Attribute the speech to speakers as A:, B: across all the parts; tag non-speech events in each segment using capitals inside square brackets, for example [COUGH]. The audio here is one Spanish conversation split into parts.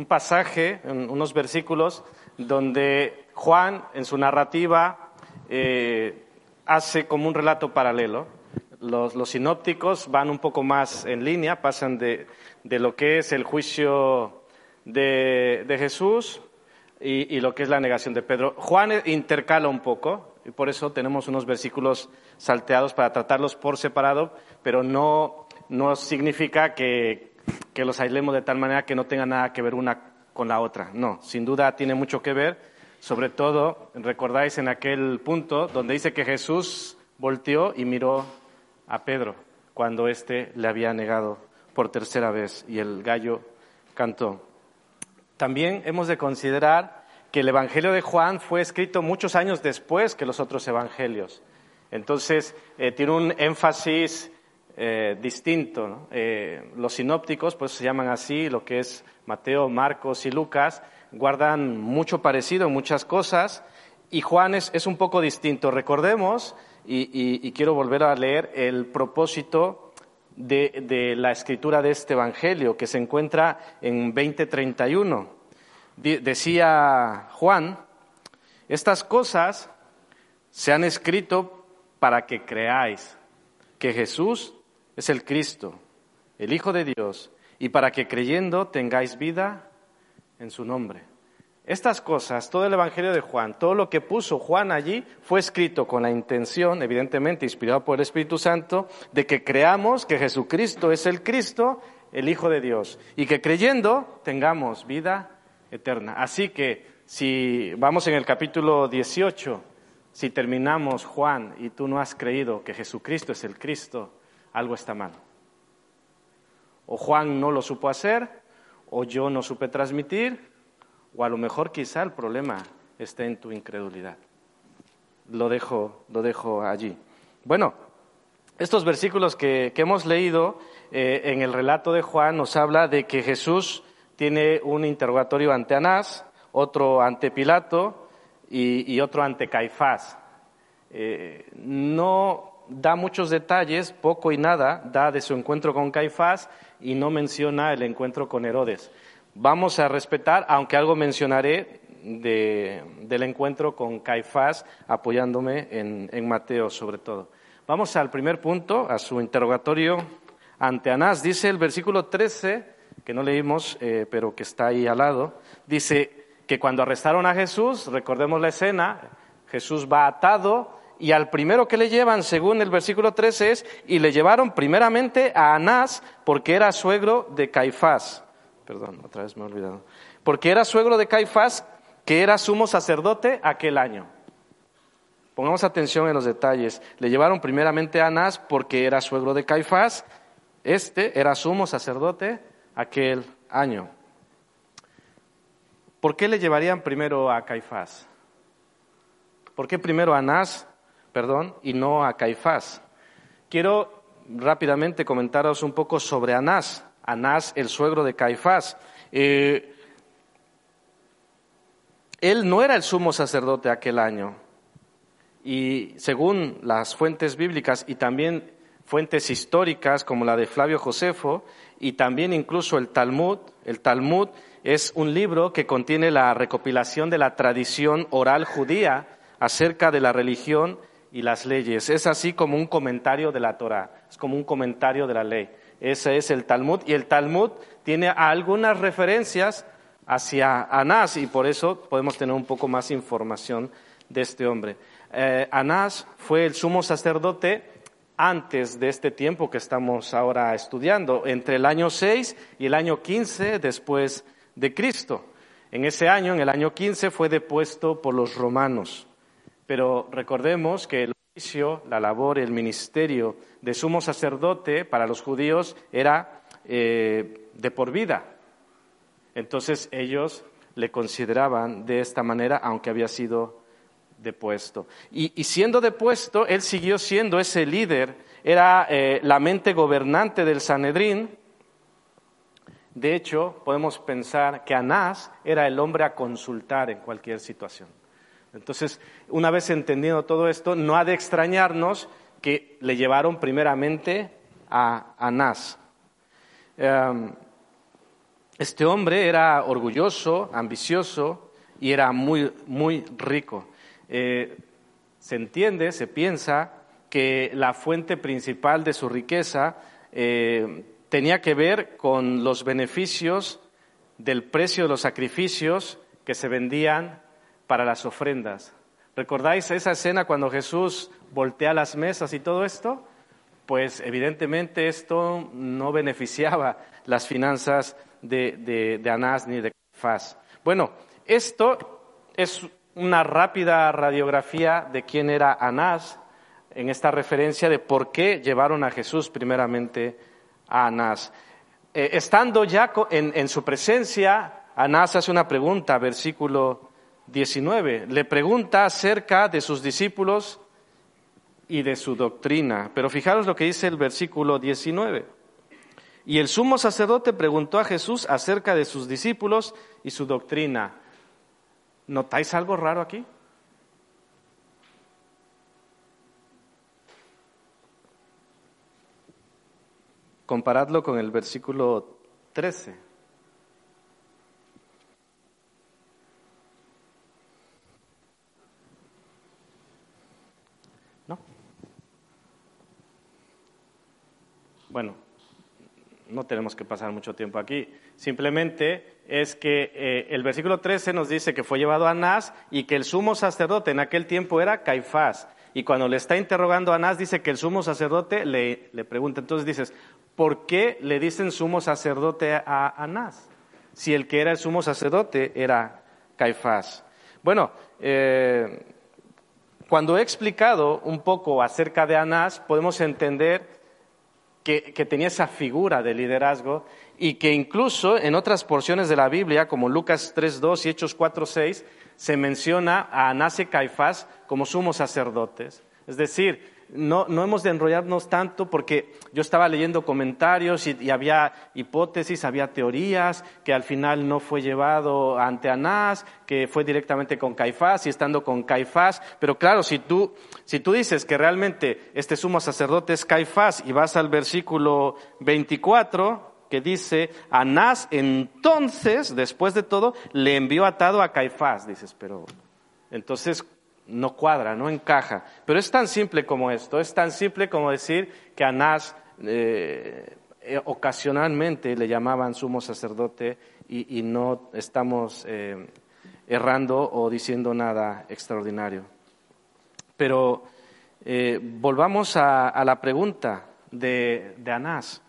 A: Un pasaje, unos versículos, donde Juan en su narrativa eh, hace como un relato paralelo los, sinópticos van un poco más en línea, pasan de, lo que es el juicio de, Jesús y, lo que es la negación de Pedro. Juan intercala un poco, y por eso tenemos unos versículos salteados para tratarlos por separado, pero no, significa que, que los aislemos de tal manera que no tenga nada que ver una con la otra. No, sin duda tiene mucho que ver, sobre todo, recordáis en aquel punto donde dice que Jesús volteó y miró a Pedro cuando éste le había negado por tercera vez y el gallo cantó. También hemos de considerar que el Evangelio de Juan fue escrito muchos años después que los otros evangelios. Entonces, eh, tiene un énfasis eh, distinto. Eh, los sinópticos, pues se llaman así, lo que es Mateo, Marcos y Lucas, guardan mucho parecido en muchas cosas y Juan es un poco distinto. Recordemos y, quiero volver a leer el propósito de, la escritura de este Evangelio que se encuentra en 2031. Decía Juan, estas cosas se han escrito para que creáis que Jesús es el Cristo, el Hijo de Dios, y para que creyendo tengáis vida en su nombre. Estas cosas, todo el Evangelio de Juan, todo lo que puso Juan allí, fue escrito con la intención, evidentemente inspirado por el Espíritu Santo, de que creamos que Jesucristo es el Cristo, el Hijo de Dios, y que creyendo tengamos vida eterna. Así que si vamos en el capítulo 18, si terminamos Juan y tú no has creído que Jesucristo es el Cristo, algo está mal. O Juan no lo supo hacer, o yo no supe transmitir, o a lo mejor quizá el problema esté en tu incredulidad. Lo dejo, lo dejo allí. Bueno, estos versículos que, hemos leído eh, en el relato de Juan nos habla de que Jesús tiene un interrogatorio ante Anás, otro ante Pilato y, otro ante Caifás. Eh, no da muchos detalles, poco y nada, da de su encuentro con Caifás y no menciona el encuentro con Herodes vamos a respetar, aunque algo mencionaré del encuentro con Caifás, apoyándome en, Mateo sobre todo. Vamos al primer punto, a su interrogatorio ante Anás. Dice el versículo 13, que no leímos, eh, pero que está ahí al lado, dice que cuando arrestaron a Jesús, recordemos la escena, Jesús va atado y al primero que le llevan, según el versículo 13, es, y le llevaron primeramente a Anás porque era suegro de Caifás perdón, otra vez me he olvidado, porque era suegro de Caifás, que era sumo sacerdote aquel año. Pongamos atención en los detalles. Le llevaron primeramente a Anás porque era suegro de Caifás, este era sumo sacerdote aquel año. ¿Por qué le llevarían primero a Caifás? ¿Por qué primero a Anás, perdón, y no a Caifás? Quiero rápidamente comentaros un poco sobre Anás. Anás, el suegro de Caifás. Eh, él no era el sumo sacerdote aquel año. Y según las fuentes bíblicas y también fuentes históricas como la de Flavio Josefo y también incluso el Talmud, el Talmud es un libro que contiene la recopilación de la tradición oral judía acerca de la religión y las leyes. Es así como un comentario de la Torah, es como un comentario de la ley. Ese es el Talmud. Y el Talmud tiene algunas referencias hacia Anás y por eso podemos tener un poco más información de este hombre. Eh, Anás fue el sumo sacerdote antes de este tiempo que estamos ahora estudiando, entre el año 6 y el año 15 después de Cristo. En ese año, en el año 15, fue depuesto por los romanos. Pero recordemos que el oficio, la labor, el ministerio de sumo sacerdote para los judíos era eh, de por vida. Entonces ellos le consideraban de esta manera, aunque había sido depuesto. Y, siendo depuesto, él siguió siendo ese líder, era eh, la mente gobernante del Sanedrín. De hecho, podemos pensar que Anás era el hombre a consultar en cualquier situación. Entonces, una vez entendiendo todo esto, no ha de extrañarnos que le llevaron primeramente a Anás. Em, este hombre era orgulloso, ambicioso y era muy, muy rico. Eh, se entiende, se piensa que la fuente principal de su riqueza eh, tenía que ver con los beneficios del precio de los sacrificios que se vendían para las ofrendas. ¿Recordáis esa escena cuando Jesús voltea las mesas y todo esto? Pues evidentemente esto no beneficiaba las finanzas de, de, Anás ni de Faz. Bueno, esto es una rápida radiografía de quién era Anás en esta referencia de por qué llevaron a Jesús primeramente a Anás. Eh, estando ya en, en, su presencia, Anás hace una pregunta, versículo 19. Le pregunta acerca de sus discípulos y de su doctrina. Pero fijaros lo que dice el versículo 19. Y el sumo sacerdote preguntó a Jesús acerca de sus discípulos y su doctrina. ¿Notáis algo raro aquí? Comparadlo con el versículo 13. ¿No? Bueno, no tenemos que pasar mucho tiempo aquí. Simplemente es que eh, el versículo 13 nos dice que fue llevado a Anás y que el sumo sacerdote en aquel tiempo era Caifás. Y cuando le está interrogando a Anás, dice que el sumo sacerdote le, le pregunta. Entonces dices, ¿por qué le dicen sumo sacerdote a Anás? Si el que era el sumo sacerdote era Caifás. Bueno, eh, cuando he explicado un poco acerca de Anás, podemos entender que, tenía esa figura de liderazgo y que incluso en otras porciones de la Biblia, como Lucas 3.2 y Hechos 4.6, se menciona a Anás y Caifás como sumos sacerdotes. Es decir, no, hemos de enrollarnos tanto porque yo estaba leyendo comentarios y, había hipótesis, había teorías, que al final no fue llevado ante Anás, que fue directamente con Caifás y estando con Caifás. Pero claro, si tú, si tú dices que realmente este sumo sacerdote es Caifás y vas al versículo 24, que dice, Anás entonces, después de todo, le envió atado a Caifás. Dices, pero entonces, no cuadra, no encaja. Pero es tan simple como esto, es tan simple como decir que Anás eh, eh, ocasionalmente le llamaban sumo sacerdote y, no estamos eh, errando o diciendo nada extraordinario. Pero volvamos a, la pregunta de, Anás.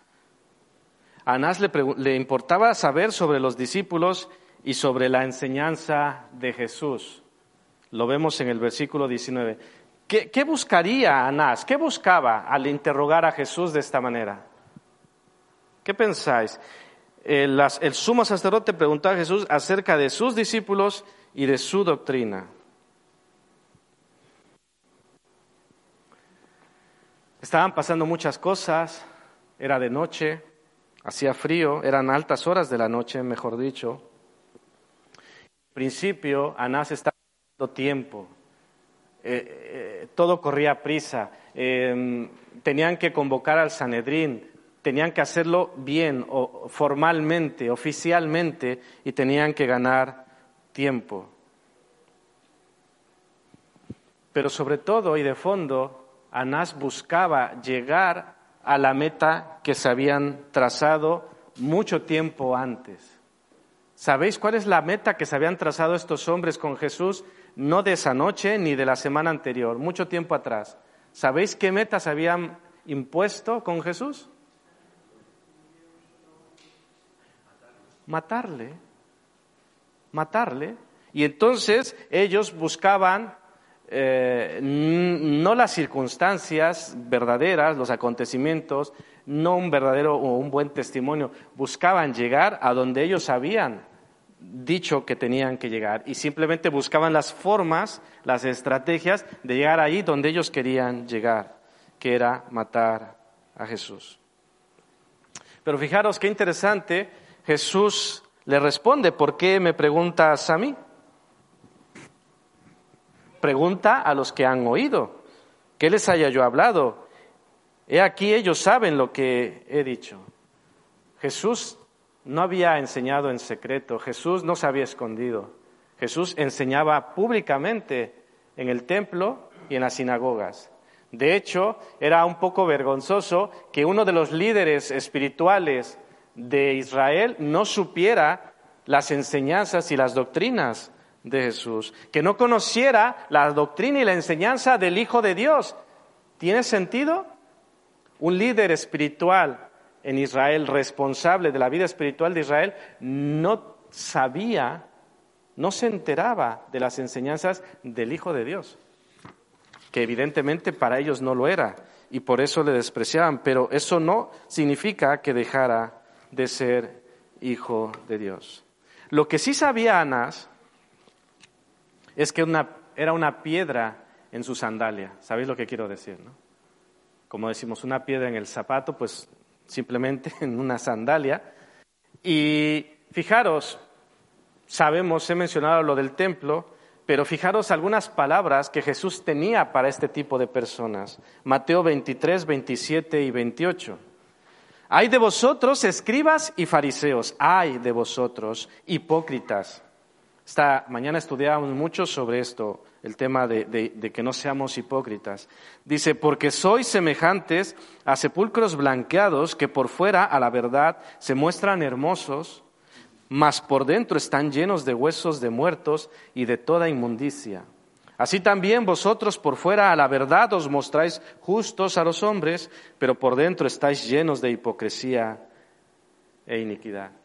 A: A Anás le, le importaba saber sobre los discípulos y sobre la enseñanza de Jesús. Lo vemos en el versículo 19. ¿Qué, buscaría Anás? ¿Qué buscaba al interrogar a Jesús de esta manera? ¿Qué pensáis? El, el sumo sacerdote preguntó a Jesús acerca de sus discípulos y de su doctrina. Estaban pasando muchas cosas, era de noche, hacía frío, eran altas horas de la noche, mejor dicho. En principio, Anás estaba tiempo. Eh, eh, todo corría prisa. Em, tenían que convocar al Sanedrín, tenían que hacerlo bien, o formalmente, oficialmente, y tenían que ganar tiempo. Pero sobre todo y de fondo, Anás buscaba llegar a la meta que se habían trazado mucho tiempo antes. ¿Sabéis cuál es la meta que se habían trazado estos hombres con Jesús? No de esa noche ni de la semana anterior, mucho tiempo atrás. ¿Sabéis qué metas habían impuesto con Jesús? Matarle. Matarle. Y entonces ellos buscaban eh, no las circunstancias verdaderas, los acontecimientos, no un verdadero o un buen testimonio, buscaban llegar a donde ellos sabían dicho que tenían que llegar y simplemente buscaban las formas, las estrategias de llegar ahí donde ellos querían llegar, que era matar a Jesús. Pero fijaros qué interesante, Jesús le responde, ¿por qué me preguntas a mí? Pregunta a los que han oído, ¿qué les haya yo hablado? He aquí ellos saben lo que he dicho. Jesús no había enseñado en secreto, Jesús no se había escondido, Jesús enseñaba públicamente en el templo y en las sinagogas. De hecho, era un poco vergonzoso que uno de los líderes espirituales de Israel no supiera las enseñanzas y las doctrinas de Jesús, que no conociera la doctrina y la enseñanza del Hijo de Dios. ¿Tiene sentido? Un líder espiritual en Israel, responsable de la vida espiritual de Israel, no sabía, no se enteraba de las enseñanzas del Hijo de Dios que evidentemente para ellos no lo era y por eso le despreciaban, pero eso no significa que dejara de ser hijo de Dios. Lo que sí sabía Anás es que era una piedra en su sandalia. ¿Sabéis lo que quiero decir? No? Como decimos, una piedra en el zapato, pues simplemente [LAUGHS] en una sandalia. Y fijaros, sabemos, he mencionado lo del templo, pero fijaros algunas palabras que Jesús tenía para este tipo de personas. Mateo 23, 27 y 28. Hay de vosotros, escribas y fariseos, hay de vosotros, hipócritas. Esta mañana estudiábamos mucho sobre esto, el tema de, de, que no seamos hipócritas. Dice, porque sois semejantes a sepulcros blanqueados que por fuera, a la verdad, se muestran hermosos, mas por dentro están llenos de huesos de muertos y de toda inmundicia. Así también vosotros por fuera a la verdad os mostráis justos a los hombres, pero por dentro estáis llenos de hipocresía e iniquidad.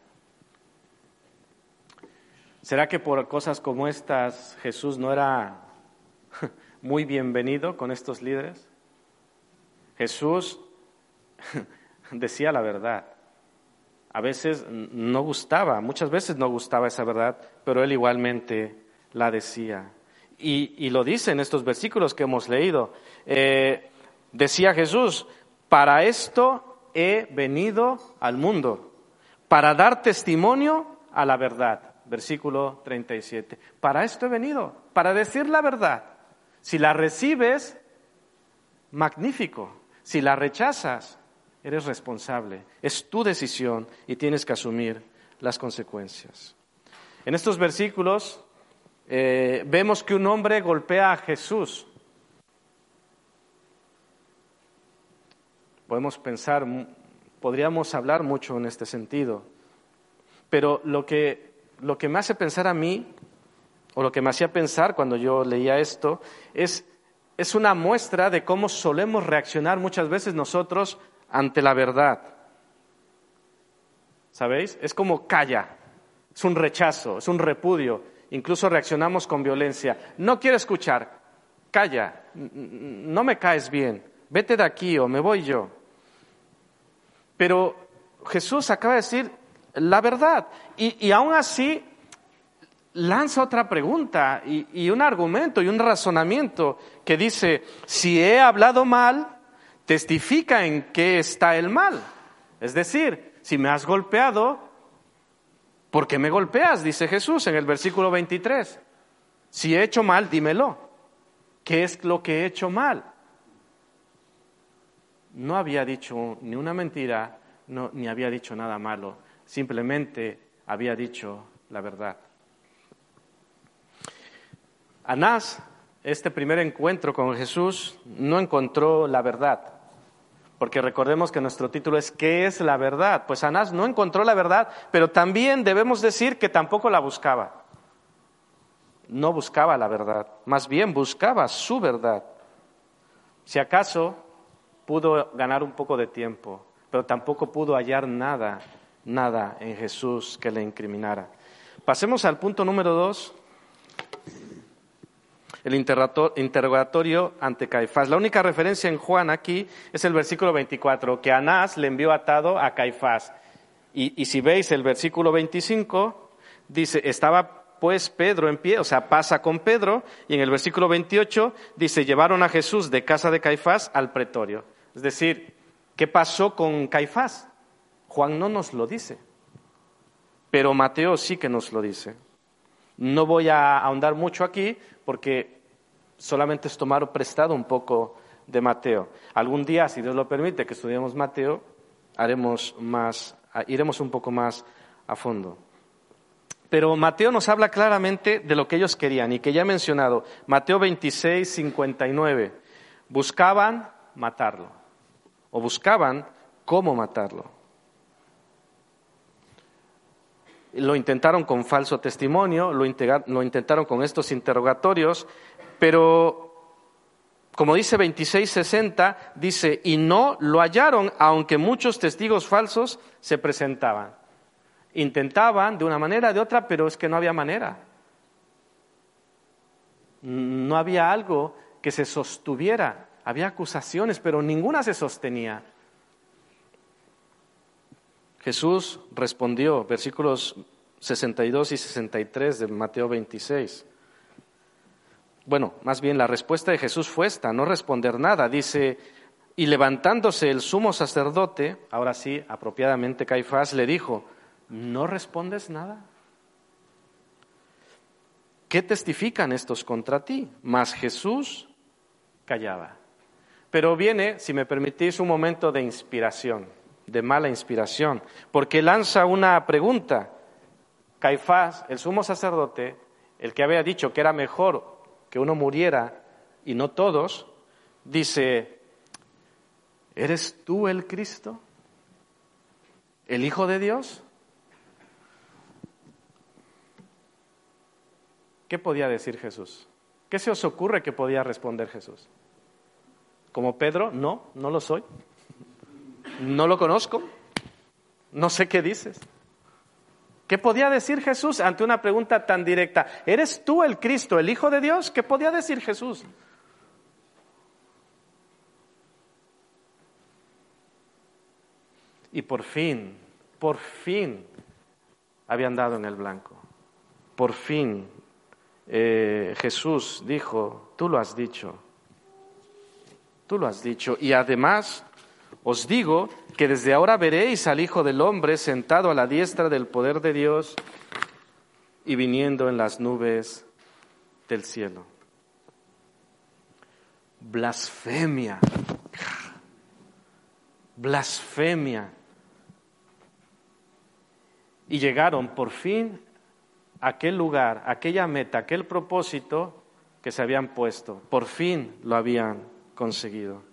A: ¿Será que por cosas como estas Jesús no era [LAUGHS] muy bienvenido con estos líderes? Jesús [LAUGHS] decía la verdad a veces no gustaba, muchas veces no gustaba esa verdad, pero él igualmente la decía. Y, lo dice en estos versículos que hemos leído. Eh, decía Jesús, para esto he venido al mundo, para dar testimonio a la verdad. Versículo 37. Para esto he venido, para decir la verdad. Si la recibes, magnífico. Si la rechazas, eres responsable, es tu decisión y tienes que asumir las consecuencias. En estos versículos eh, vemos que un hombre golpea a Jesús. Podemos pensar, podríamos hablar mucho en este sentido, pero lo que, lo que me hace pensar a mí, o lo que me hacía pensar cuando yo leía esto, es, es una muestra de cómo solemos reaccionar muchas veces nosotros ante la verdad. ¿Sabéis? Es como calla, es un rechazo, es un repudio, incluso reaccionamos con violencia. No quiero escuchar, calla, no me caes bien, vete de aquí o me voy yo. Pero Jesús acaba de decir la verdad y, y aún así lanza otra pregunta y, y un argumento y un razonamiento que dice, si he hablado mal, testifica en qué está el mal. Es decir, si me has golpeado, ¿por qué me golpeas? Dice Jesús en el versículo 23. Si he hecho mal, dímelo. ¿Qué es lo que he hecho mal? No había dicho ni una mentira, ni había dicho nada malo. Simplemente había dicho la verdad. Anás, este primer encuentro con Jesús, no encontró la verdad. Porque recordemos que nuestro título es ¿qué es la verdad? Pues Anás no encontró la verdad, pero también debemos decir que tampoco la buscaba. No buscaba la verdad, más bien buscaba su verdad. Si acaso pudo ganar un poco de tiempo, pero tampoco pudo hallar nada, nada en Jesús que le incriminara. Pasemos al punto número dos, el interrogatorio ante Caifás. La única referencia en Juan aquí es el versículo 24, que Anás le envió atado a Caifás. Y, si veis el versículo 25, dice, estaba pues Pedro en pie, o sea, pasa con Pedro, y en el versículo 28 dice, llevaron a Jesús de casa de Caifás al pretorio. Es decir, ¿qué pasó con Caifás? Juan no nos lo dice, pero Mateo sí que nos lo dice. No voy a ahondar mucho aquí porque solamente es tomar prestado un poco de Mateo. Algún día, si Dios lo permite, que estudiemos Mateo, haremos más, iremos un poco más a fondo. Pero Mateo nos habla claramente de lo que ellos querían y que ya he mencionado. Mateo 26, 59. Buscaban matarlo o buscaban cómo matarlo. Lo intentaron con falso testimonio, lo, lo intentaron con estos interrogatorios, pero como dice 2660, dice, y no lo hallaron, aunque muchos testigos falsos se presentaban. Intentaban de una manera, de otra, pero es que no había manera. No había algo que se sostuviera. Había acusaciones, pero ninguna se sostenía. Jesús respondió, versículos 62 y 63 de Mateo 26. Bueno, más bien la respuesta de Jesús fue esta, no responder nada. Dice, y levantándose el sumo sacerdote, ahora sí, apropiadamente Caifás, le dijo, ¿no respondes nada? ¿Qué testifican estos contra ti? Mas Jesús callaba. Pero viene, si me permitís, un momento de inspiración, de mala inspiración, porque lanza una pregunta. Caifás, el sumo sacerdote, el que había dicho que era mejor que uno muriera y no todos, dice, ¿eres tú el Cristo? ¿El Hijo de Dios? ¿Qué podía decir Jesús? ¿Qué se os ocurre que podía responder Jesús? Como Pedro, no, no lo soy. No lo conozco. No sé qué dices. ¿Qué podía decir Jesús ante una pregunta tan directa? ¿Eres tú el Cristo, el Hijo de Dios? ¿Qué podía decir Jesús? Y por fin, por fin, habían dado en el blanco. Por fin eh, Jesús dijo, tú lo has dicho, tú lo has dicho. Y además os digo que desde ahora veréis al Hijo del Hombre sentado a la diestra del poder de Dios y viniendo en las nubes del cielo. Blasfemia, blasfemia. Y llegaron por fin aquel lugar, aquella meta, aquel propósito que se habían puesto. Por fin lo habían conseguido.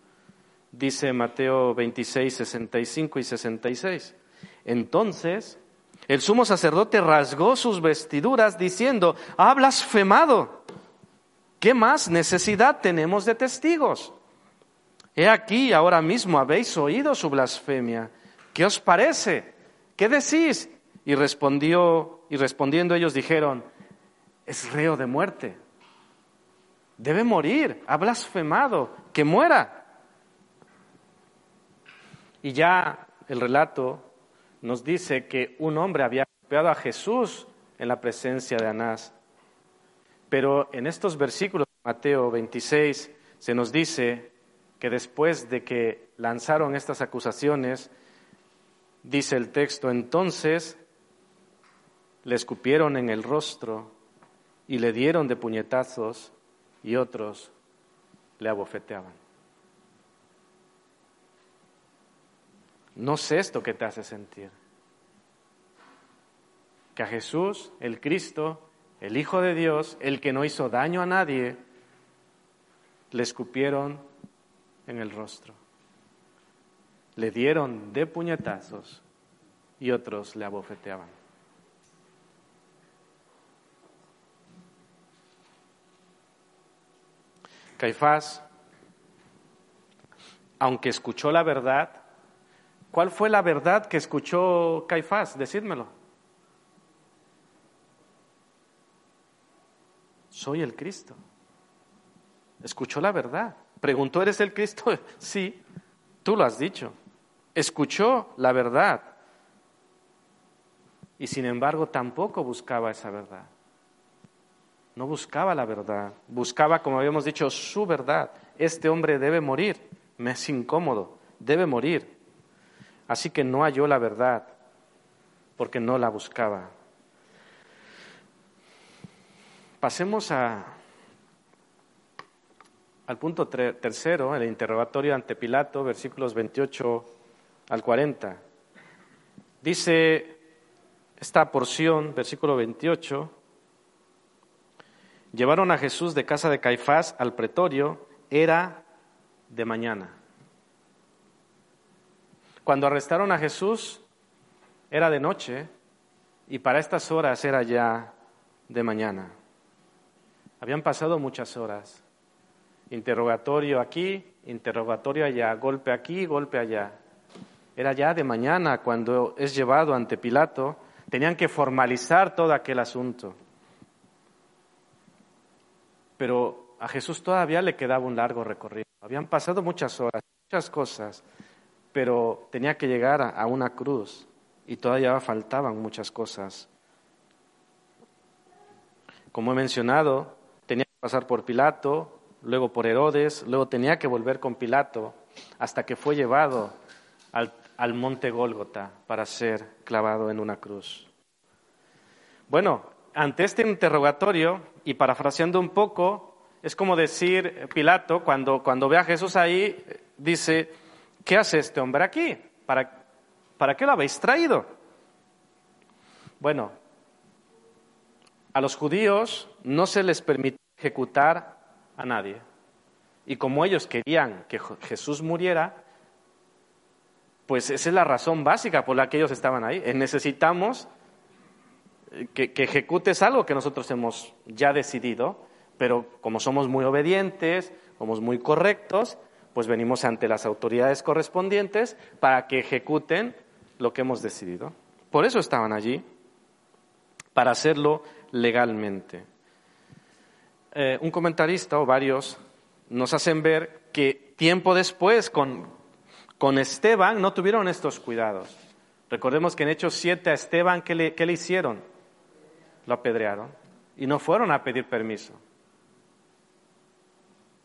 A: Dice Mateo 26, 65 y 66. Entonces, el sumo sacerdote rasgó sus vestiduras diciendo, ha blasfemado. ¿Qué más necesidad tenemos de testigos? He aquí, ahora mismo habéis oído su blasfemia. ¿Qué os parece? ¿Qué decís? Y respondió y respondiendo ellos dijeron, es reo de muerte, debe morir, ha blasfemado, que muera. Y ya el relato nos dice que un hombre había golpeado a Jesús en la presencia de Anás. Pero en estos versículos de Mateo 26 se nos dice que después de que lanzaron estas acusaciones, dice el texto, entonces le escupieron en el rostro y le dieron de puñetazos y otros le abofeteaban. No sé esto que te hace sentir. Que a Jesús, el Cristo, el Hijo de Dios, el que no hizo daño a nadie, le escupieron en el rostro. Le dieron de puñetazos y otros le abofeteaban. Caifás, aunque escuchó la verdad, ¿cuál fue la verdad que escuchó Caifás? Decídmelo. Soy el Cristo. Escuchó la verdad. Preguntó, ¿eres el Cristo? [LAUGHS] Sí, tú lo has dicho. Escuchó la verdad. Y sin embargo tampoco buscaba esa verdad. No buscaba la verdad, buscaba, como habíamos dicho, su verdad. Este hombre debe morir, me es incómodo, debe morir. Así que no halló la verdad porque no la buscaba. Pasemos a, al punto tercero, el interrogatorio ante Pilato, versículos 28 al 40. Dice esta porción, versículo 28, llevaron a Jesús de casa de Caifás al pretorio, era de mañana. Cuando arrestaron a Jesús, era de noche y para estas horas era ya de mañana. Habían pasado muchas horas. Interrogatorio aquí, interrogatorio allá, golpe aquí, golpe allá. Era ya de mañana cuando es llevado ante Pilato. Tenían que formalizar todo aquel asunto. Pero a Jesús todavía le quedaba un largo recorrido. Habían pasado muchas horas, muchas cosas, pero tenía que llegar a una cruz y todavía faltaban muchas cosas. Como he mencionado, tenía que pasar por Pilato, luego por Herodes, luego tenía que volver con Pilato hasta que fue llevado al, monte Gólgota para ser clavado en una cruz. Bueno, ante este interrogatorio, y parafraseando un poco, es como decir Pilato, cuando, cuando ve a Jesús ahí, dice, ¿qué hace este hombre aquí? ¿Para, ¿Para qué lo habéis traído? Bueno, a los judíos no se les permitió ejecutar a nadie. Y como ellos querían que Jesús muriera, pues esa es la razón básica por la que ellos estaban ahí. Eh, necesitamos que, que, ejecutes algo que nosotros hemos ya decidido, pero como somos muy obedientes, somos muy correctos, pues venimos ante las autoridades correspondientes para que ejecuten lo que hemos decidido. Por eso estaban allí, para hacerlo legalmente. Eh, un comentarista o varios nos hacen ver que tiempo después con, con Esteban no tuvieron estos cuidados. Recordemos que en Hechos 7 a Esteban, ¿qué le, ¿qué le hicieron? Lo apedrearon y no fueron a pedir permiso.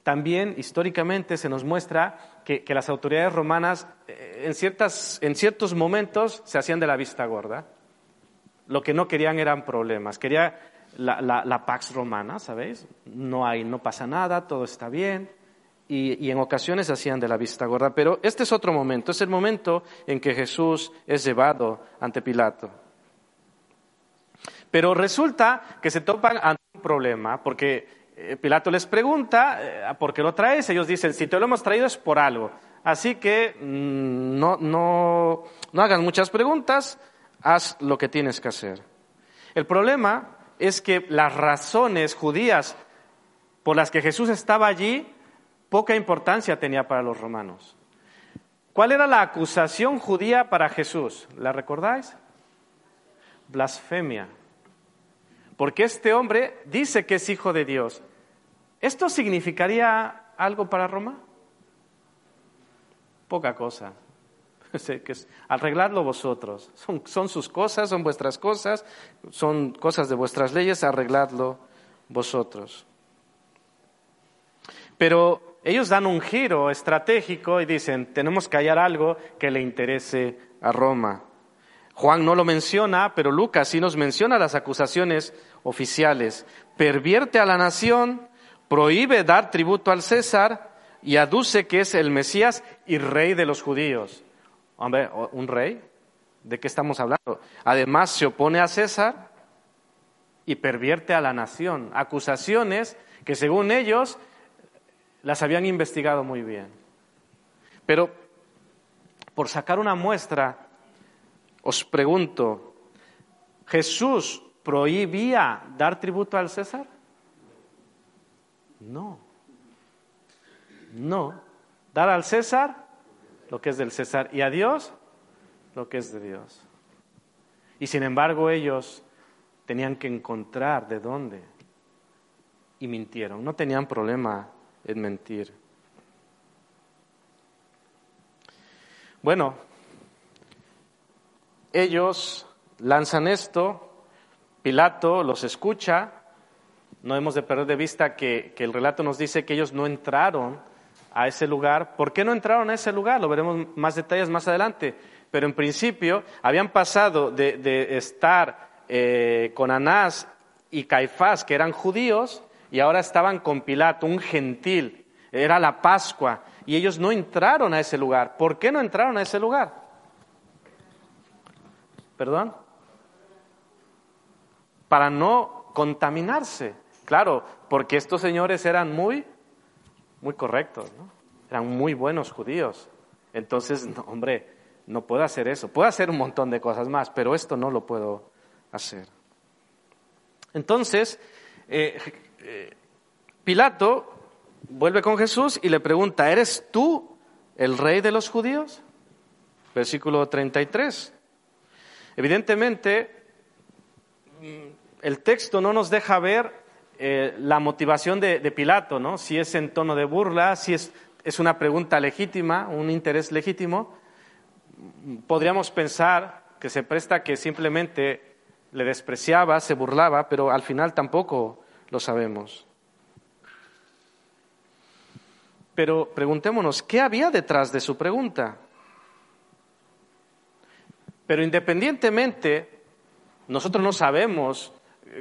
A: También históricamente se nos muestra que, las autoridades romanas eh, en, ciertas, en ciertos momentos se hacían de la vista gorda. Lo que no querían eran problemas. Quería la, la, pax romana, ¿sabéis? No hay, no pasa nada, todo está bien. Y, y, en ocasiones hacían de la vista gorda. Pero este es otro momento, es el momento en que Jesús es llevado ante Pilato. Pero resulta que se topan ante un problema, porque Pilato les pregunta, eh, ¿por qué lo traes? Ellos dicen, si te lo hemos traído es por algo. Así que mm, no, no, no hagas muchas preguntas, haz lo que tienes que hacer. El problema es que las razones judías por las que Jesús estaba allí, poca importancia tenía para los romanos. ¿Cuál era la acusación judía para Jesús? ¿La recordáis? Blasfemia. Porque este hombre dice que es hijo de Dios, ¿Esto significaría algo para Roma? Poca cosa. [LAUGHS] Arregladlo vosotros. Son, sus cosas, son vuestras cosas, son cosas de vuestras leyes, arregladlo vosotros. Pero ellos dan un giro estratégico y dicen, tenemos que hallar algo que le interese a Roma. Juan no lo menciona, pero Lucas sí nos menciona las acusaciones oficiales. Pervierte a la nación, prohíbe dar tributo al César y aduce que es el Mesías y rey de los judíos. Hombre, ¿un rey? ¿De qué estamos hablando? Además, se opone a César y pervierte a la nación. Acusaciones que según ellos las habían investigado muy bien. Pero, por sacar una muestra, os pregunto, ¿Jesús prohibía dar tributo al César? No. No. Dar al César lo que es del César y a Dios lo que es de Dios. Y sin embargo ellos tenían que encontrar de dónde y mintieron. No tenían problema en mentir. Bueno, ellos lanzan esto, Pilato los escucha, no hemos de perder de vista que, el relato nos dice que ellos no entraron a ese lugar. ¿Por qué no entraron a ese lugar? Lo veremos más detalles más adelante. Pero en principio habían pasado de, estar eh, con Anás y Caifás, que eran judíos, y ahora estaban con Pilato, un gentil. Era la Pascua. Y ellos no entraron a ese lugar. ¿Por qué no entraron a ese lugar? ¿Perdón? Para no contaminarse. Claro, porque estos señores eran muy, muy correctos. Eran muy buenos judíos. Entonces, hombre, no puedo hacer eso. Puedo hacer un montón de cosas más, pero esto no lo puedo hacer. Entonces, eh, eh, Pilato vuelve con Jesús y le pregunta, ¿eres tú el rey de los judíos? Versículo 33. Evidentemente, mm, el texto no nos deja ver eh, la motivación de, Pilato, ¿no? Si es en tono de burla, si es, es una pregunta legítima, un interés legítimo, podríamos pensar que se presta que simplemente le despreciaba, se burlaba, pero al final tampoco lo sabemos. Pero preguntémonos, ¿qué había detrás de su pregunta? Pero independientemente, nosotros no sabemos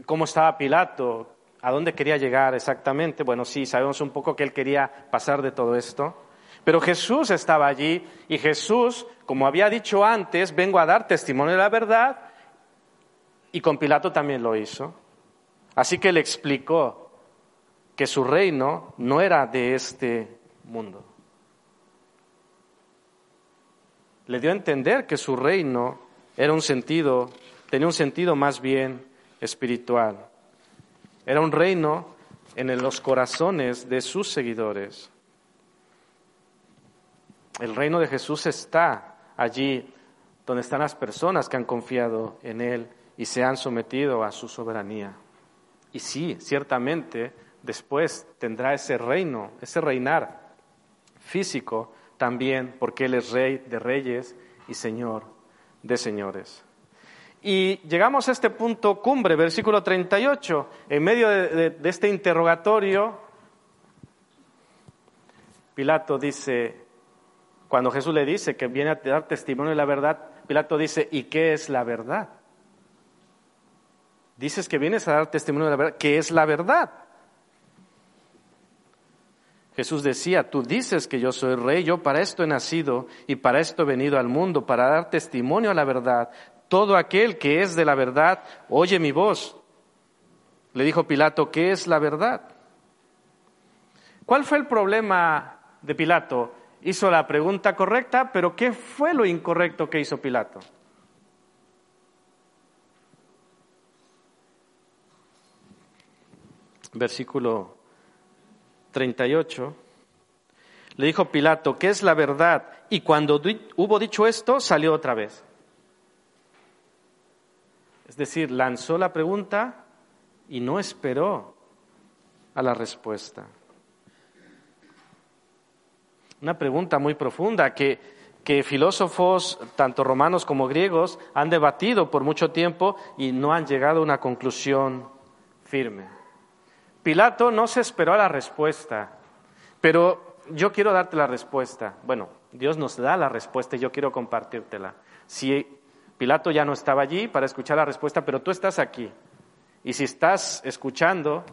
A: cómo estaba Pilato, ¿A dónde quería llegar exactamente? Bueno, sí, sabemos un poco que él quería pasar de todo esto. Pero Jesús estaba allí y Jesús, como había dicho antes, vengo a dar testimonio de la verdad y con Pilato también lo hizo. Así que le explicó que su reino no era de este mundo. Le dio a entender que su reino era un sentido, tenía un sentido más bien espiritual. Era un reino en los corazones de sus seguidores. El reino de Jesús está allí donde están las personas que han confiado en Él y se han sometido a su soberanía. Y sí, ciertamente, después tendrá ese reino, ese reinar físico también, porque Él es rey de reyes y señor de señores. Y llegamos a este punto cumbre, versículo 38, en medio de, este interrogatorio, Pilato dice, cuando Jesús le dice que viene a dar testimonio de la verdad, Pilato dice, ¿y qué es la verdad? Dices que vienes a dar testimonio de la verdad, ¿qué es la verdad? Jesús decía, tú dices que yo soy rey, yo para esto he nacido y para esto he venido al mundo, para dar testimonio a la verdad. Todo aquel que es de la verdad, oye mi voz. Le dijo Pilato, ¿qué es la verdad? ¿Cuál fue el problema de Pilato? Hizo la pregunta correcta, pero ¿qué fue lo incorrecto que hizo Pilato? Versículo 38. Le dijo Pilato, ¿qué es la verdad? Y cuando hubo dicho esto, salió otra vez. Es decir, lanzó la pregunta y no esperó a la respuesta. Una pregunta muy profunda que, que filósofos, tanto romanos como griegos, han debatido por mucho tiempo y no han llegado a una conclusión firme. Pilato no se esperó a la respuesta, pero yo quiero darte la respuesta. Bueno, Dios nos da la respuesta y yo quiero compartírtela. Si Pilato ya no estaba allí para escuchar la respuesta, pero tú estás aquí. Y si estás escuchando,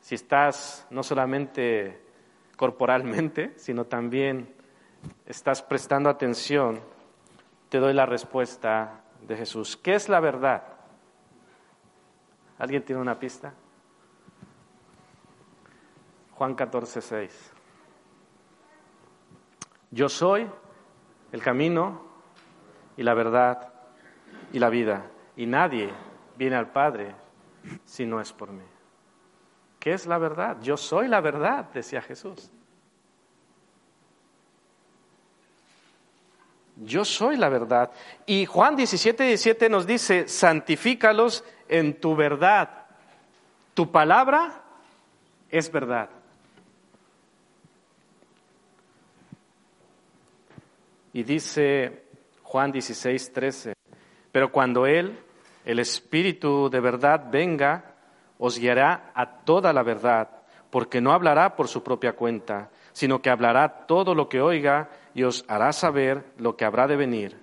A: si estás no solamente corporalmente, sino también estás prestando atención, te doy la respuesta de Jesús. ¿Qué es la verdad? ¿Alguien tiene una pista? Juan 14, 6. Yo soy el camino, y la verdad y la vida. Y nadie viene al Padre si no es por mí. ¿Qué es la verdad? Yo soy la verdad, decía Jesús. Yo soy la verdad. Y Juan 17, 17 nos dice, santifícalos en tu verdad. Tu palabra es verdad. Y dice Juan 16, 13. Pero cuando Él, el Espíritu de verdad, venga, os guiará a toda la verdad, porque no hablará por su propia cuenta, sino que hablará todo lo que oiga y os hará saber lo que habrá de venir.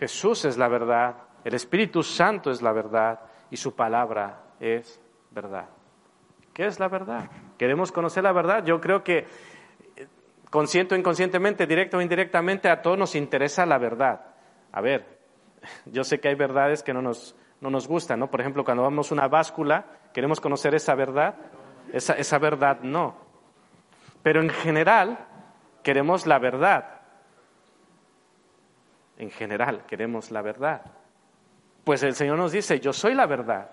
A: Jesús es la verdad, el Espíritu Santo es la verdad y su palabra es verdad. ¿Qué es la verdad? ¿Queremos conocer la verdad? Yo creo que consciente o inconscientemente, directo o indirectamente, a todos nos interesa la verdad. A ver, [LAUGHS] yo sé que hay verdades que no nos, no nos gustan, ¿no? Por ejemplo, cuando vamos a una báscula, queremos conocer esa verdad, esa, esa verdad no. Pero en general, queremos la verdad. En general, queremos la verdad. Pues el Señor nos dice, yo soy la verdad.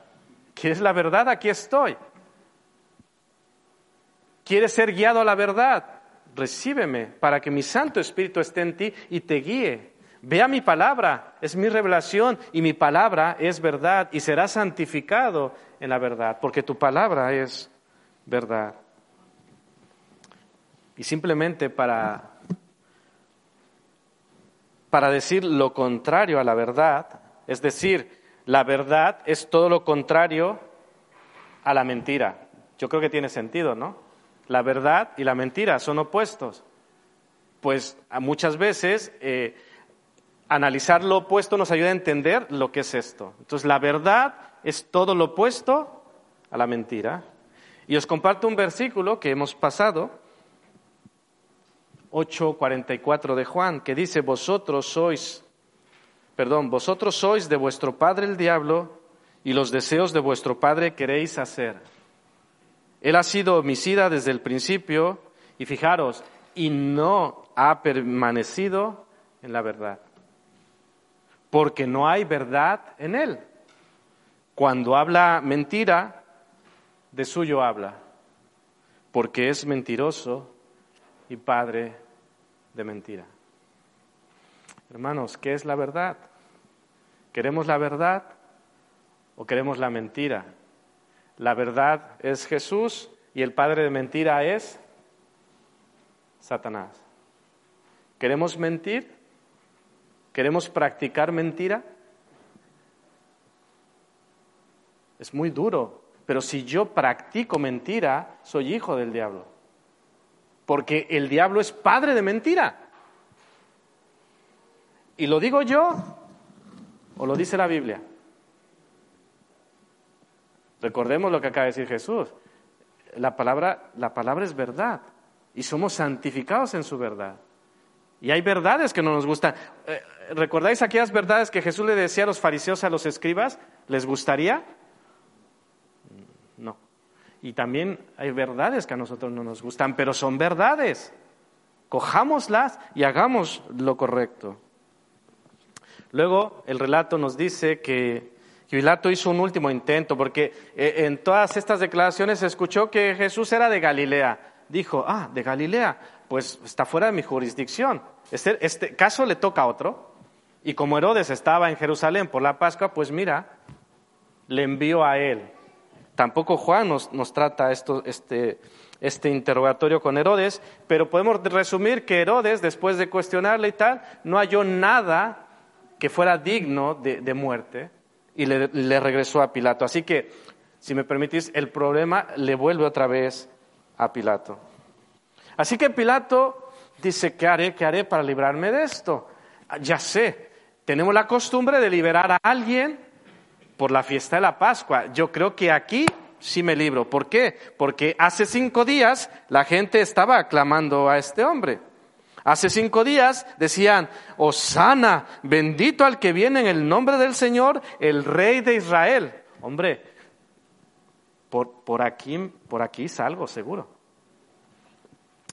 A: ¿Quieres la verdad? Aquí estoy. ¿Quieres ser guiado a la verdad? Recíbeme para que mi Santo Espíritu esté en ti y te guíe. Vea mi palabra, es mi revelación y mi palabra es verdad y serás santificado en la verdad, porque tu palabra es verdad. Y simplemente para, para decir lo contrario a la verdad, es decir, la verdad es todo lo contrario a la mentira. Yo creo que tiene sentido, ¿no? La verdad y la mentira son opuestos. Pues muchas veces eh, analizar lo opuesto nos ayuda a entender lo que es esto. Entonces, la verdad es todo lo opuesto a la mentira. Y os comparto un versículo que hemos pasado, 8.44 de Juan, que dice, vosotros sois, perdón, vosotros sois de vuestro padre el diablo y los deseos de vuestro padre queréis hacer. Él ha sido homicida desde el principio y fijaros, y no ha permanecido en la verdad porque no hay verdad en él. Cuando habla mentira, de suyo habla, porque es mentiroso y padre de mentira. Hermanos, ¿qué es la verdad? ¿Queremos la verdad o queremos la mentira? La verdad es Jesús y el padre de mentira es Satanás. ¿Queremos mentir? ¿Queremos practicar mentira? Es muy duro, pero si yo practico mentira, soy hijo del diablo. Porque el diablo es padre de mentira. ¿Y lo digo yo o lo dice la Biblia? Recordemos lo que acaba de decir Jesús. La palabra, la palabra es verdad y somos santificados en su verdad. Y hay verdades que no nos gustan. Eh, ¿Recordáis aquellas verdades que Jesús le decía a los fariseos, a los escribas? ¿Les gustaría? No. Y también hay verdades que a nosotros no nos gustan, pero son verdades. Cojámoslas y hagamos lo correcto. Luego el relato nos dice que Pilato hizo un último intento, porque eh, en todas estas declaraciones se escuchó que Jesús era de Galilea. Dijo, ah, de Galilea, pues está fuera de mi jurisdicción. Este, este, caso le toca a otro. Y como Herodes estaba en Jerusalén por la Pascua, pues mira, le envió a él. Tampoco Juan nos, nos trata este, este interrogatorio con Herodes, pero podemos resumir que Herodes, después de cuestionarle y tal, no halló nada que fuera digno de muerte y le, regresó a Pilato. Así que, si me permitís, el problema le vuelve otra vez a Pilato. Así que Pilato dice, ¿qué haré? ¿Qué haré para librarme de esto? Ah, ya sé, tenemos la costumbre de liberar a alguien por la fiesta de la Pascua. Yo creo que aquí sí me libro. ¿Por qué? Porque hace cinco días la gente estaba aclamando a este hombre. Hace cinco días decían, Osana, bendito al que viene en el nombre del Señor, el Rey de Israel. Hombre, por, por aquí, por aquí salgo seguro.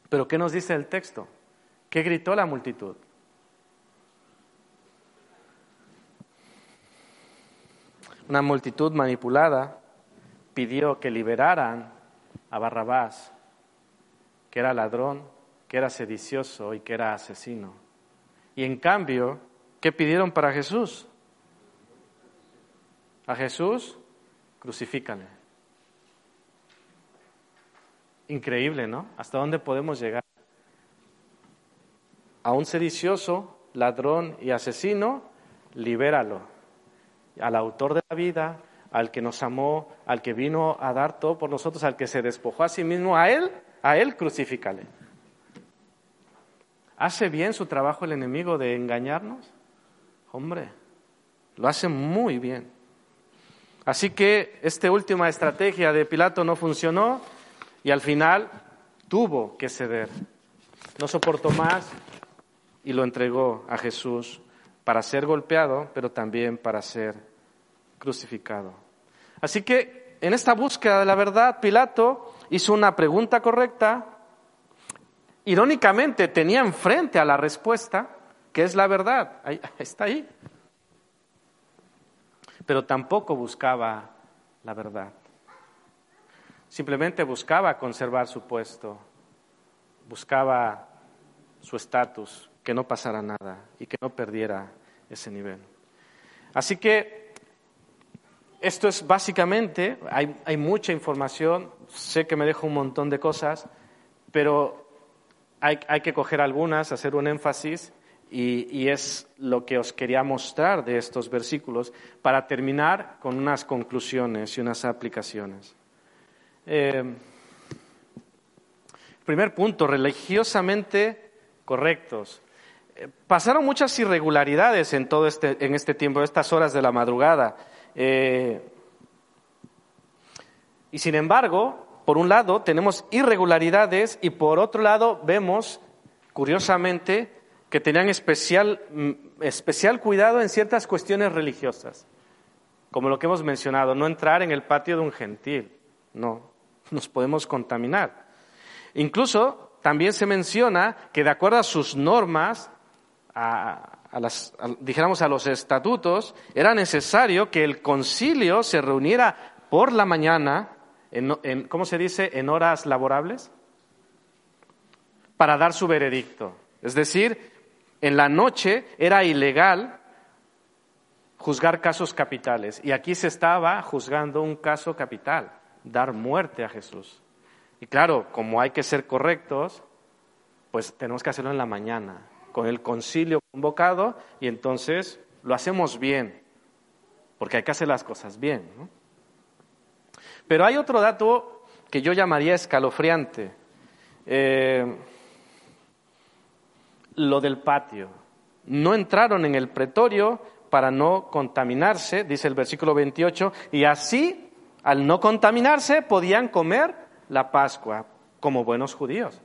A: Pero ¿qué nos dice el texto? ¿Qué gritó la multitud? Una multitud manipulada pidió que liberaran a Barrabás, que era ladrón, que era sedicioso y que era asesino. Y en cambio, ¿qué pidieron para Jesús? A Jesús, crucifícale. Increíble, ¿no? ¿Hasta dónde podemos llegar? A un sedicioso, ladrón y asesino, libéralo. Al autor de la vida, al que nos amó, al que vino a dar todo por nosotros, al que se despojó a sí mismo, a él, a él crucifícale. ¿Hace bien su trabajo el enemigo de engañarnos? Hombre, lo hace muy bien. Así que esta última estrategia de Pilato no funcionó y al final tuvo que ceder. No soportó más y lo entregó a Jesús para ser golpeado, pero también para ser crucificado. Así que en esta búsqueda de la verdad, Pilato hizo una pregunta correcta, irónicamente tenía enfrente a la respuesta, que es la verdad, [LAUGHS] está ahí. Pero tampoco buscaba la verdad. Simplemente buscaba conservar su puesto, buscaba su estatus, que no pasara nada y que no perdiera ese nivel. Así que esto es básicamente, hay mucha información, sé que me dejo un montón de cosas, pero hay, que coger algunas, hacer un énfasis y, es lo que os quería mostrar de estos versículos para terminar con unas conclusiones y unas aplicaciones. Eh, primer punto, religiosamente correctos. Eh, pasaron muchas irregularidades en todo este, en este tiempo, estas horas de la madrugada. Eh, y sin embargo, por un lado, tenemos irregularidades y por otro lado, vemos, curiosamente, que tenían especial, mm, especial cuidado en ciertas cuestiones religiosas, como lo que hemos mencionado, no entrar en el patio de un gentil, no, [LAUGHS] nos podemos contaminar. Incluso también se menciona que de acuerdo a sus normas, a, las, dijéramos a los estatutos, era necesario que el concilio se reuniera por la mañana en, ¿cómo se dice?, en horas laborables, para dar su veredicto. Es decir, en la noche era ilegal juzgar casos capitales. Y aquí se estaba juzgando un caso capital, dar muerte a Jesús. Y claro, como hay que ser correctos, pues tenemos que hacerlo en la mañana, con el concilio convocado, y entonces lo hacemos bien, porque hay que hacer las cosas bien. ¿no? Pero hay otro dato que yo llamaría escalofriante. Eh, lo del patio. No entraron en el pretorio para no contaminarse, dice el versículo 28, y así, al no contaminarse, podían comer la Pascua como buenos judíos.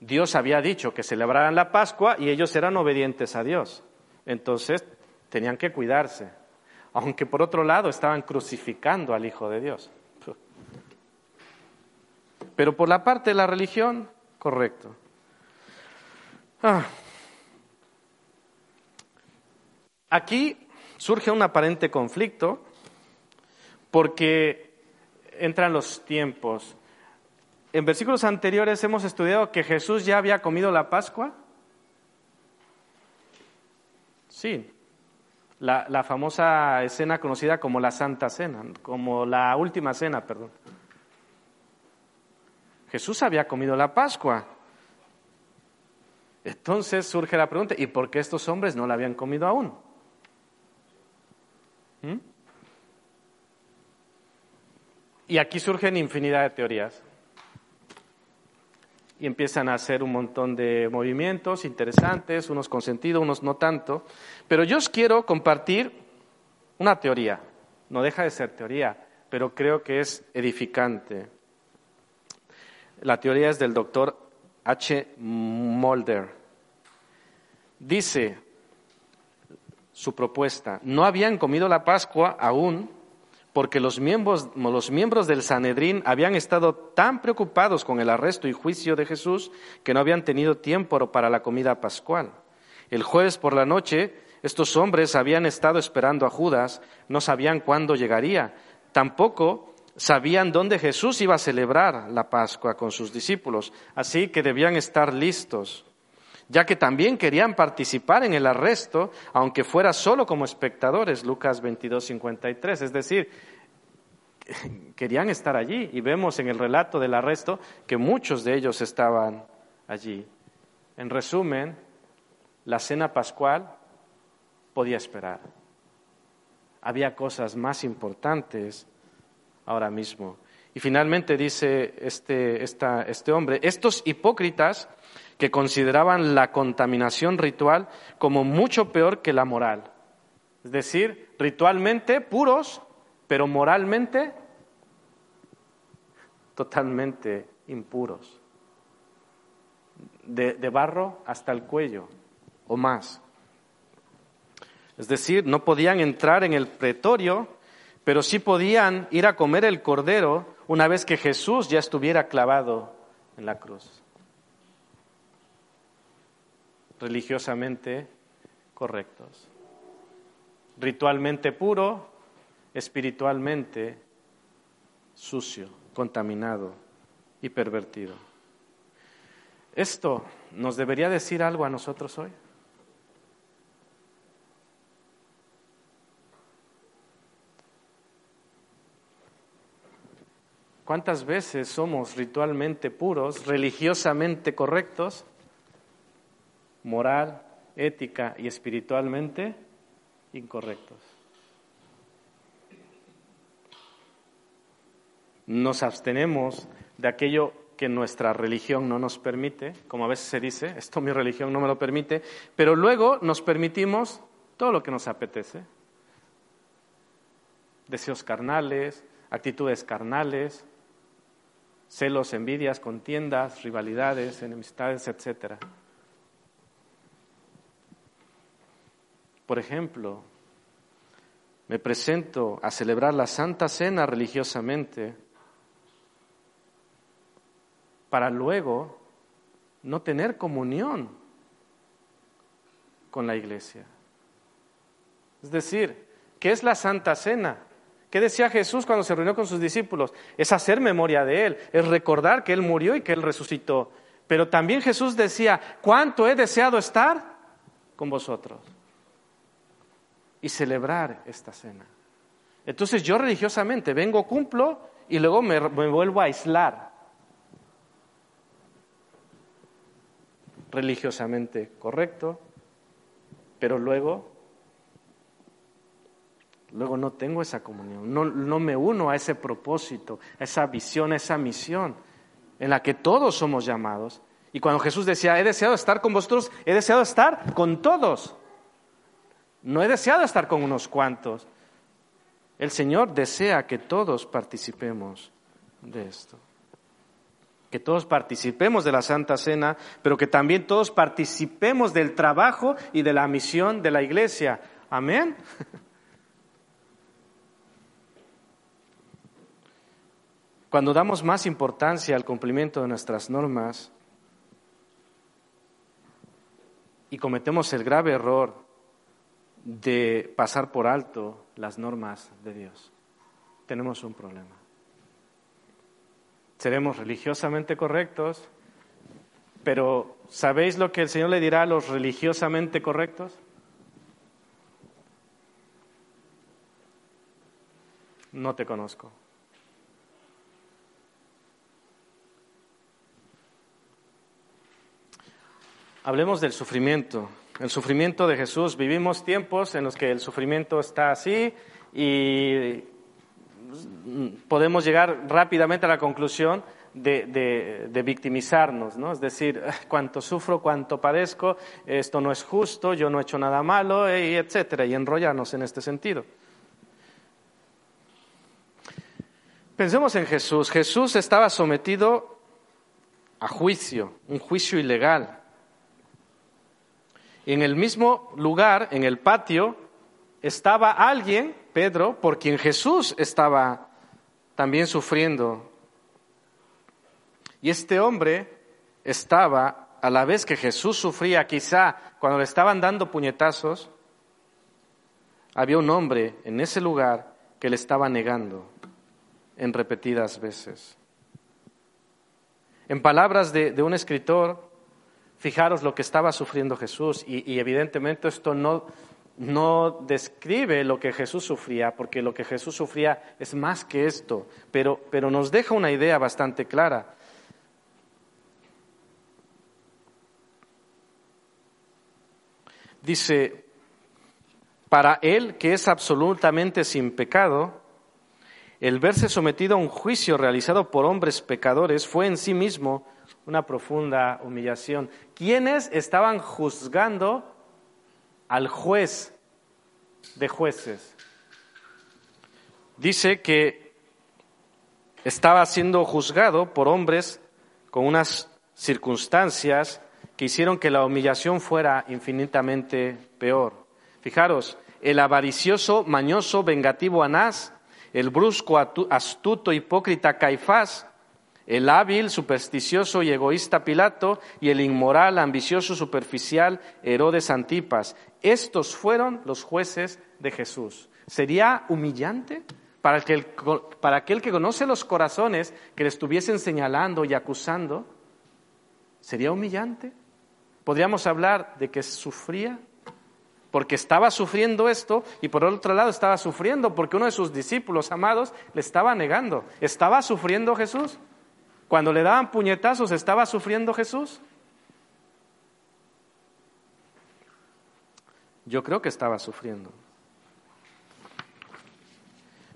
A: Dios había dicho que celebraran la Pascua y ellos eran obedientes a Dios. Entonces, tenían que cuidarse aunque por otro lado estaban crucificando al Hijo de Dios. Pero por la parte de la religión, correcto. Ah. Aquí surge un aparente conflicto porque entran los tiempos. En versículos anteriores hemos estudiado que Jesús ya había comido la Pascua. Sí, la, famosa escena conocida como la Santa Cena, como la Última Cena, perdón. Jesús había comido la Pascua. Entonces surge la pregunta, ¿y por qué estos hombres no la habían comido aún? ¿Mm? Y aquí surgen infinidad de teorías y empiezan a hacer un montón de movimientos interesantes, unos con sentido, unos no tanto. Pero yo os quiero compartir una teoría. No deja de ser teoría, pero creo que es edificante. La teoría es del doctor H. Mulder. Dice su propuesta, no habían comido la Pascua aún porque los miembros, los miembros del Sanedrín habían estado tan preocupados con el arresto y juicio de Jesús que no habían tenido tiempo para la comida pascual. El jueves por la noche, estos hombres habían estado esperando a Judas, no sabían cuándo llegaría, tampoco sabían dónde Jesús iba a celebrar la Pascua con sus discípulos, así que debían estar listos, ya que también querían participar en el arresto, aunque fuera solo como espectadores, Lucas 22, 53. Es decir, [LAUGHS] querían estar allí y vemos en el relato del arresto que muchos de ellos estaban allí. En resumen, la cena pascual podía esperar. Había cosas más importantes ahora mismo. Y finalmente dice este, este hombre, estos hipócritas que consideraban la contaminación ritual como mucho peor que la moral. Es decir, ritualmente puros, pero moralmente totalmente impuros. De, de, barro hasta el cuello o más. Es decir, no podían entrar en el pretorio, pero sí podían ir a comer el cordero una vez que Jesús ya estuviera clavado en la cruz. Religiosamente correctos. Ritualmente puro, espiritualmente sucio, contaminado y pervertido. ¿Esto nos debería decir algo a nosotros hoy? ¿Cuántas veces somos ritualmente puros, religiosamente correctos, moral, ética y espiritualmente incorrectos? Nos abstenemos de aquello que nuestra religión no nos permite, como a veces se dice, esto mi religión no me lo permite, pero luego nos permitimos todo lo que nos apetece. Deseos carnales, actitudes carnales, celos, envidias, contiendas, rivalidades, enemistades, etc. Por ejemplo, me presento a celebrar la Santa Cena religiosamente para luego no tener comunión con la iglesia. Es decir, ¿qué es la Santa Cena? ¿Qué decía Jesús cuando se reunió con sus discípulos? Es hacer memoria de Él, es recordar que Él murió y que Él resucitó. Pero también Jesús decía, ¿cuánto he deseado estar con vosotros? Y celebrar esta cena. Entonces yo religiosamente vengo, cumplo y luego me, vuelvo a aislar. Religiosamente correcto, pero luego luego no tengo esa comunión, no, no, me uno a ese propósito, a esa visión, a esa misión en la que todos somos llamados. Y cuando Jesús decía, he deseado estar con vosotros, he deseado estar con todos. No he deseado estar con unos cuantos. El Señor desea que todos participemos de esto. Que todos participemos de la Santa Cena, pero que también todos participemos del trabajo y de la misión de la Iglesia. Amén. [LAUGHS] Cuando damos más importancia al cumplimiento de nuestras normas y cometemos el grave error de pasar por alto las normas de Dios, tenemos un problema. Seremos religiosamente correctos, pero ¿sabéis lo que el Señor le dirá a los religiosamente correctos? No te conozco. Hablemos del sufrimiento. El sufrimiento de Jesús. Vivimos tiempos en los que el sufrimiento está así y podemos llegar rápidamente a la conclusión de, victimizarnos, ¿no? Es decir, ah, cuánto sufro, cuánto padezco, esto no es justo, yo no he hecho nada malo, y etcétera, y enrollarnos en este sentido. Pensemos en Jesús. Jesús estaba sometido a juicio, un juicio ilegal. En el mismo lugar, en el patio, estaba alguien, Pedro, por quien Jesús estaba también sufriendo. Y este hombre estaba, a la vez que Jesús sufría, quizá cuando le estaban dando puñetazos, había un hombre en ese lugar que le estaba negando en repetidas veces. En palabras de, de un escritor, Fijaros lo que estaba sufriendo Jesús y, evidentemente esto no, no describe lo que Jesús sufría, porque lo que Jesús sufría es más que esto, pero, pero nos deja una idea bastante clara. Dice, Para él, que es absolutamente sin pecado, el verse sometido a un juicio realizado por hombres pecadores fue en sí mismo una profunda humillación. ¿Quiénes estaban juzgando al juez de jueces? Dice que estaba siendo juzgado por hombres con unas circunstancias que hicieron que la humillación fuera infinitamente peor. Fijaros, el avaricioso, mañoso, vengativo Anás, el brusco, astuto, hipócrita Caifás, el hábil, supersticioso y egoísta Pilato y el inmoral, ambicioso, superficial Herodes Antipas. Estos fueron los jueces de Jesús. ¿Sería humillante para, para aquel que conoce los corazones que le estuviesen señalando y acusando? ¿Sería humillante? ¿Podríamos hablar de que sufría? porque estaba sufriendo esto y por otro lado estaba sufriendo porque uno de sus discípulos amados le estaba negando. ¿Estaba sufriendo Jesús? Cuando le daban puñetazos, ¿estaba sufriendo Jesús? Yo creo que estaba sufriendo.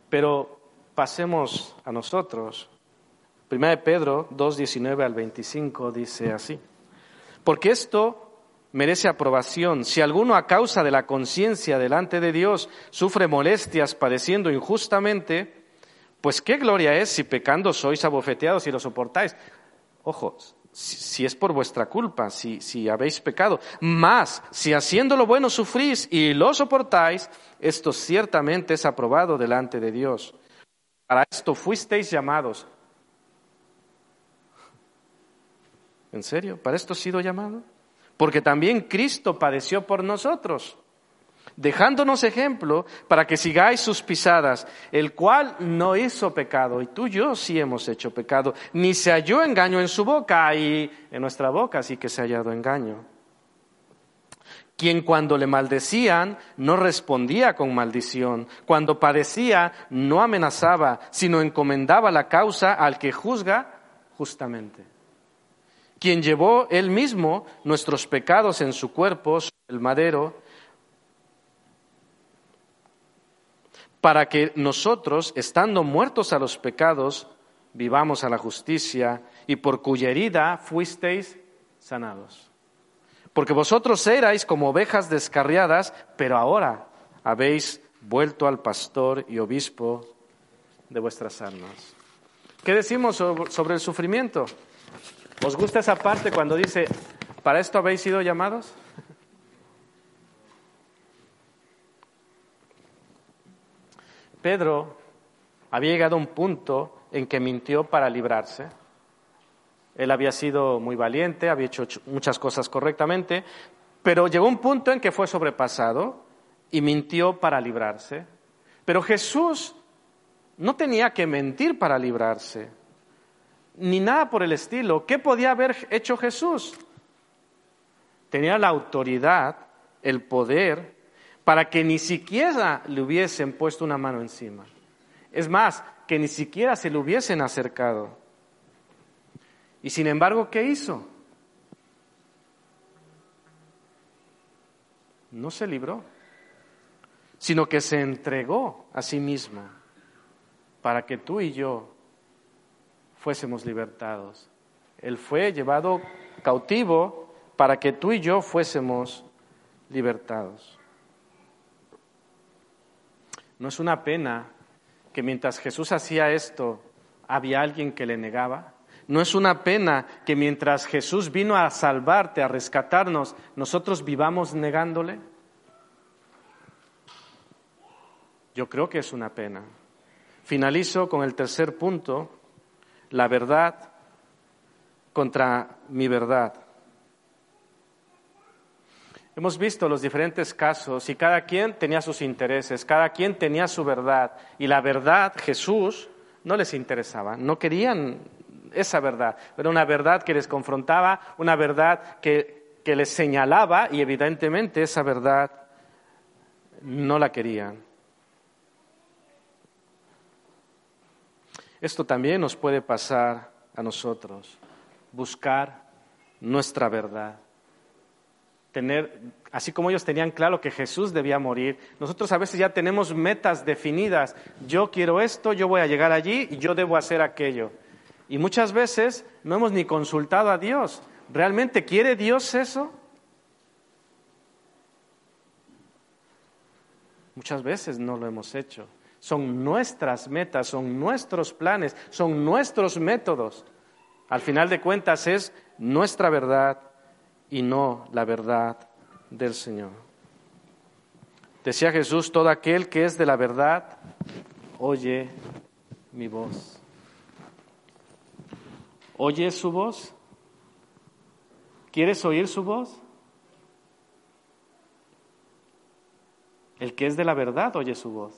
A: Pero pasemos a nosotros. Primera de Pedro 2, 19 al 25 dice así. Porque esto merece aprobación. Si alguno a causa de la conciencia delante de Dios sufre molestias padeciendo injustamente, pues qué gloria es si pecando sois abofeteados y lo soportáis. Ojo, si, es por vuestra culpa, si, si habéis pecado. Más, si haciendo lo bueno sufrís y lo soportáis, esto ciertamente es aprobado delante de Dios. Para esto fuisteis llamados. ¿En serio? ¿Para esto he sido llamado? porque también Cristo padeció por nosotros, dejándonos ejemplo para que sigáis sus pisadas, el cual no hizo pecado, y tú y yo sí hemos hecho pecado, ni se halló engaño en su boca, y en nuestra boca sí que se ha hallado engaño. Quien cuando le maldecían no respondía con maldición, cuando padecía no amenazaba, sino encomendaba la causa al que juzga justamente. Quien llevó él mismo nuestros pecados en su cuerpo, el madero, para que nosotros, estando muertos a los pecados, vivamos a la justicia y por cuya herida fuisteis sanados. Porque vosotros erais como ovejas descarriadas, pero ahora habéis vuelto al pastor y obispo de vuestras almas. ¿Qué decimos sobre el sufrimiento? ¿Os gusta esa parte cuando dice, ¿para esto habéis sido llamados? Pedro había llegado a un punto en que mintió para librarse. Él había sido muy valiente, había hecho muchas cosas correctamente, pero llegó un punto en que fue sobrepasado y mintió para librarse. Pero Jesús no tenía que mentir para librarse ni nada por el estilo. ¿Qué podía haber hecho Jesús? Tenía la autoridad, el poder, para que ni siquiera le hubiesen puesto una mano encima. Es más, que ni siquiera se le hubiesen acercado. Y sin embargo, ¿qué hizo? No se libró, sino que se entregó a sí mismo para que tú y yo fuésemos libertados. Él fue llevado cautivo para que tú y yo fuésemos libertados. No es una pena que mientras Jesús hacía esto, había alguien que le negaba. No es una pena que mientras Jesús vino a salvarte, a rescatarnos, nosotros vivamos negándole. Yo creo que es una pena. Finalizo con el tercer punto la verdad contra mi verdad. Hemos visto los diferentes casos y cada quien tenía sus intereses, cada quien tenía su verdad y la verdad, Jesús, no les interesaba, no querían esa verdad, era una verdad que les confrontaba, una verdad que, que les señalaba y evidentemente esa verdad no la querían. Esto también nos puede pasar a nosotros, buscar nuestra verdad. Tener, así como ellos tenían claro que Jesús debía morir, nosotros a veces ya tenemos metas definidas. Yo quiero esto, yo voy a llegar allí y yo debo hacer aquello. Y muchas veces no hemos ni consultado a Dios. ¿Realmente quiere Dios eso? Muchas veces no lo hemos hecho. Son nuestras metas, son nuestros planes, son nuestros métodos. Al final de cuentas es nuestra verdad y no la verdad del Señor. Decía Jesús, todo aquel que es de la verdad, oye mi voz. ¿Oye su voz? ¿Quieres oír su voz? El que es de la verdad oye su voz.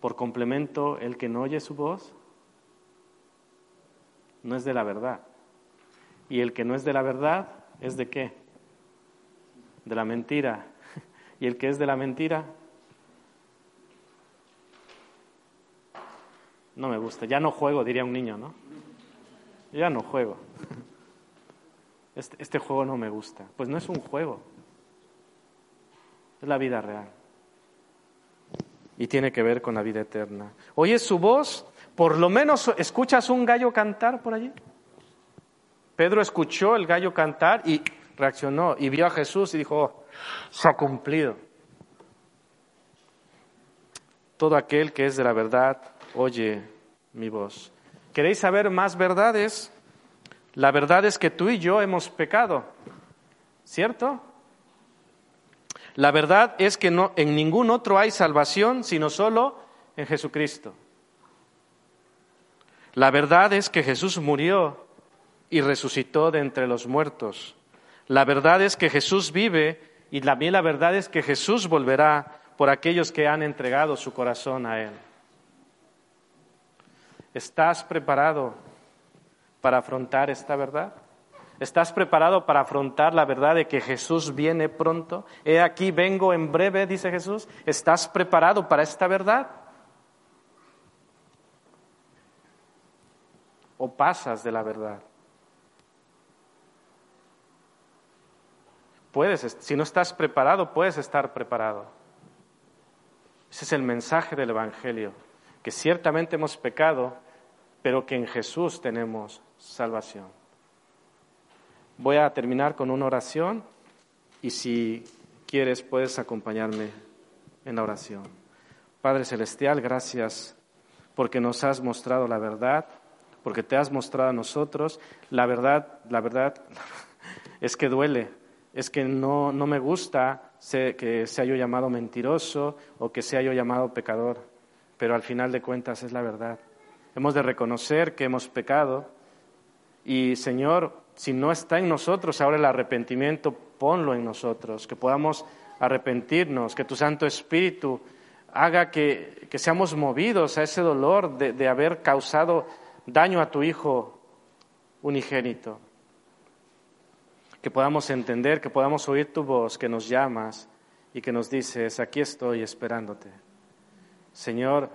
A: Por complemento, el que no oye su voz no es de la verdad. Y el que no es de la verdad es de qué? De la mentira. [LAUGHS] Y el que es de la mentira no me gusta. Ya no juego, diría un niño, ¿no? Ya no juego. [LAUGHS] Este, este, juego no me gusta. Pues no es un juego. Es la vida real. Y tiene que ver con la vida eterna. ¿Oyes su voz? Por lo menos escuchas un gallo cantar por allí. Pedro escuchó el gallo cantar y reaccionó y vio a Jesús y dijo, oh, se ha cumplido. Todo aquel que es de la verdad oye mi voz. ¿Queréis saber más verdades? La verdad es que tú y yo hemos pecado, ¿cierto? La verdad es que no, en ningún otro hay salvación sino solo en Jesucristo. La verdad es que Jesús murió y resucitó de entre los muertos. La verdad es que Jesús vive y también la verdad es que Jesús volverá por aquellos que han entregado su corazón a Él. ¿Estás preparado para afrontar esta verdad? ¿Estás preparado para afrontar la verdad de que Jesús viene pronto? He aquí, vengo en breve, dice Jesús. ¿Estás preparado para esta verdad? ¿O pasas de la verdad? Puedes, si no estás preparado, puedes estar preparado. Ese es el mensaje del Evangelio, que ciertamente hemos pecado, pero que en Jesús tenemos salvación. Voy a terminar con una oración y si quieres puedes acompañarme en la oración. Padre Celestial, gracias porque nos has mostrado la verdad, porque te has mostrado a nosotros. La verdad, la verdad [LAUGHS] es que duele, es que no, no me gusta que sea yo llamado mentiroso o que sea yo llamado pecador, pero al final de cuentas es la verdad. Hemos de reconocer que hemos pecado y Señor, si no está en nosotros ahora el arrepentimiento, ponlo en nosotros, que podamos arrepentirnos, que tu Santo Espíritu haga que, seamos movidos a ese dolor de, de haber causado daño a tu Hijo unigénito. Que podamos entender, que podamos oír tu voz, que nos llamas y que nos dices, aquí estoy esperándote. Señor,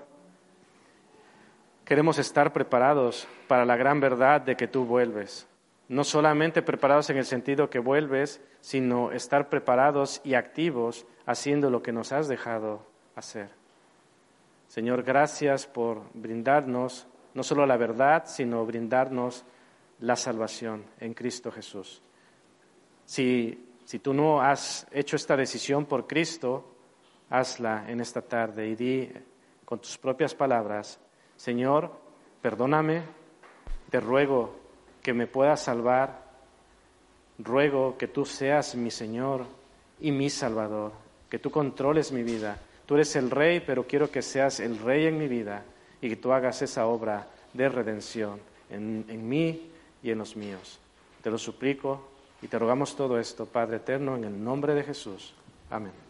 A: Queremos estar preparados para la gran verdad de que tú vuelves. No solamente preparados en el sentido que vuelves, sino estar preparados y activos haciendo lo que nos has dejado hacer. Señor, gracias por brindarnos no solo la verdad, sino brindarnos la salvación en Cristo Jesús. Si, si tú no has hecho esta decisión por Cristo, hazla en esta tarde y di con tus propias palabras, Señor, perdóname, te ruego que me puedas salvar, ruego que tú seas mi Señor y mi Salvador, que tú controles mi vida. Tú eres el Rey, pero quiero que seas el Rey en mi vida y que tú hagas esa obra de redención en, en mí y en los míos. Te lo suplico y te rogamos todo esto, Padre eterno, en el nombre de Jesús. Amén.